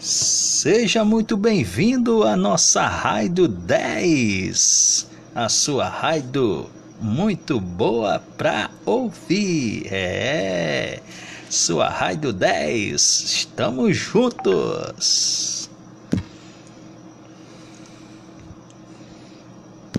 Seja muito bem-vindo à nossa Raido 10, a sua Raido muito boa pra ouvir. É, sua Raido 10, estamos juntos.